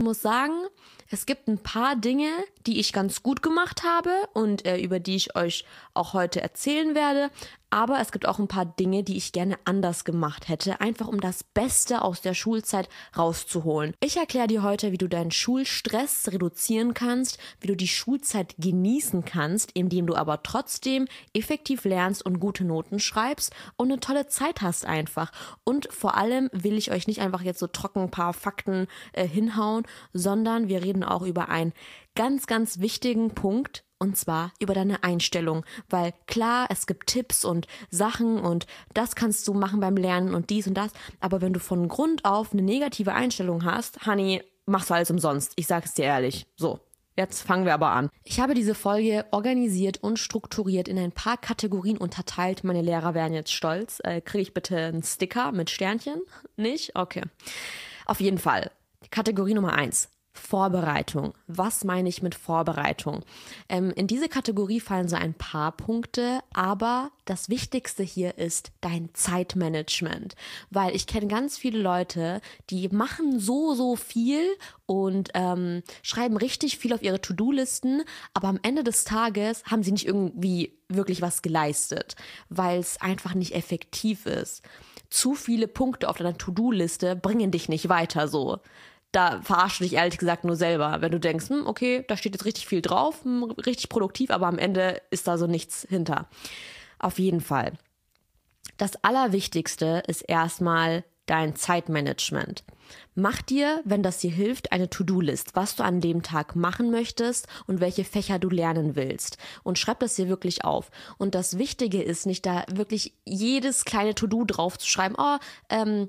Ich muss sagen, es gibt ein paar Dinge, die ich ganz gut gemacht habe und äh, über die ich euch auch heute erzählen werde. Aber es gibt auch ein paar Dinge, die ich gerne anders gemacht hätte, einfach um das Beste aus der Schulzeit rauszuholen. Ich erkläre dir heute, wie du deinen Schulstress reduzieren kannst, wie du die Schulzeit genießen kannst, indem du aber trotzdem effektiv lernst und gute Noten schreibst und eine tolle Zeit hast einfach. Und vor allem will ich euch nicht einfach jetzt so trocken ein paar Fakten äh, hinhauen, sondern wir reden auch über einen ganz, ganz wichtigen Punkt, und zwar über deine Einstellung, weil klar, es gibt Tipps und Sachen und das kannst du machen beim Lernen und dies und das, aber wenn du von Grund auf eine negative Einstellung hast, Honey, machst du alles umsonst. Ich sage es dir ehrlich. So, Jetzt fangen wir aber an. Ich habe diese Folge organisiert und strukturiert in ein paar Kategorien unterteilt. Meine Lehrer wären jetzt stolz. Äh, Kriege ich bitte einen Sticker mit Sternchen? Nicht? Okay. Auf jeden Fall. Kategorie Nummer eins. Vorbereitung. Was meine ich mit Vorbereitung? Ähm, in diese Kategorie fallen so ein paar Punkte, aber das Wichtigste hier ist dein Zeitmanagement, weil ich kenne ganz viele Leute, die machen so, so viel und ähm, schreiben richtig viel auf ihre To-Do-Listen, aber am Ende des Tages haben sie nicht irgendwie wirklich was geleistet, weil es einfach nicht effektiv ist. Zu viele Punkte auf deiner To-Do-Liste bringen dich nicht weiter so da verarschst du dich ehrlich gesagt nur selber, wenn du denkst, hm, okay, da steht jetzt richtig viel drauf, hm, richtig produktiv, aber am Ende ist da so nichts hinter. Auf jeden Fall. Das Allerwichtigste ist erstmal dein Zeitmanagement. Mach dir, wenn das dir hilft, eine To-Do-List, was du an dem Tag machen möchtest und welche Fächer du lernen willst. Und schreib das dir wirklich auf. Und das Wichtige ist nicht da wirklich jedes kleine To-Do drauf zu schreiben, oh, ähm,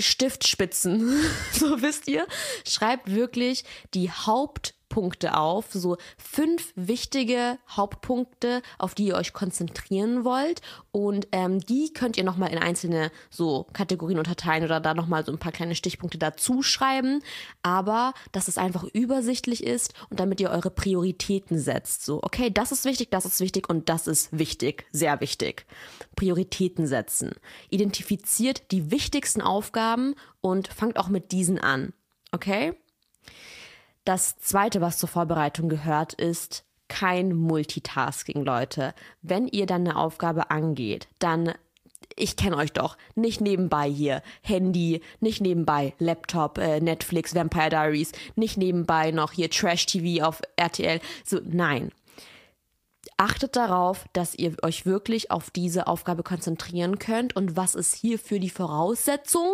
Stiftspitzen, so wisst ihr. Schreibt wirklich die Haupt Punkte auf, so fünf wichtige Hauptpunkte, auf die ihr euch konzentrieren wollt. Und ähm, die könnt ihr nochmal in einzelne so Kategorien unterteilen oder da nochmal so ein paar kleine Stichpunkte dazu schreiben. Aber dass es einfach übersichtlich ist und damit ihr eure Prioritäten setzt. So, okay, das ist wichtig, das ist wichtig und das ist wichtig, sehr wichtig. Prioritäten setzen. Identifiziert die wichtigsten Aufgaben und fangt auch mit diesen an. Okay? Das zweite, was zur Vorbereitung gehört, ist kein Multitasking, Leute. Wenn ihr dann eine Aufgabe angeht, dann ich kenne euch doch, nicht nebenbei hier Handy, nicht nebenbei Laptop, äh, Netflix, Vampire Diaries, nicht nebenbei noch hier Trash TV auf RTL. So, nein. Achtet darauf, dass ihr euch wirklich auf diese Aufgabe konzentrieren könnt und was ist hier für die Voraussetzung?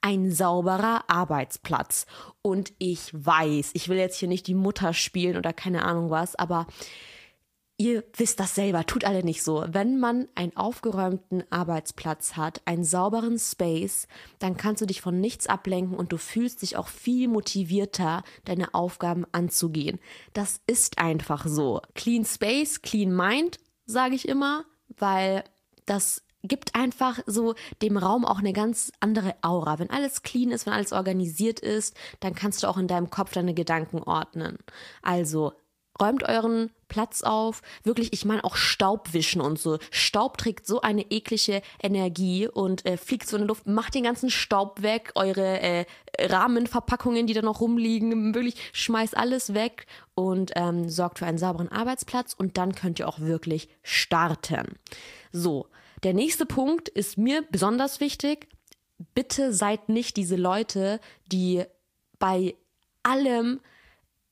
Ein sauberer Arbeitsplatz. Und ich weiß, ich will jetzt hier nicht die Mutter spielen oder keine Ahnung was, aber ihr wisst das selber, tut alle nicht so. Wenn man einen aufgeräumten Arbeitsplatz hat, einen sauberen Space, dann kannst du dich von nichts ablenken und du fühlst dich auch viel motivierter, deine Aufgaben anzugehen. Das ist einfach so. Clean Space, Clean Mind, sage ich immer, weil das gibt einfach so dem Raum auch eine ganz andere Aura. Wenn alles clean ist, wenn alles organisiert ist, dann kannst du auch in deinem Kopf deine Gedanken ordnen. Also räumt euren Platz auf. Wirklich, ich meine auch Staubwischen und so. Staub trägt so eine eklige Energie und äh, fliegt so in die Luft. Macht den ganzen Staub weg, eure äh, Rahmenverpackungen, die da noch rumliegen. Wirklich, schmeißt alles weg und ähm, sorgt für einen sauberen Arbeitsplatz und dann könnt ihr auch wirklich starten. So, der nächste Punkt ist mir besonders wichtig. Bitte seid nicht diese Leute, die bei allem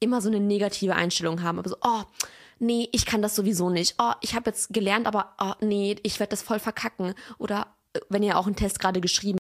immer so eine negative Einstellung haben. Aber so, oh, nee, ich kann das sowieso nicht. Oh, ich habe jetzt gelernt, aber oh, nee, ich werde das voll verkacken. Oder äh, wenn ihr auch einen Test gerade geschrieben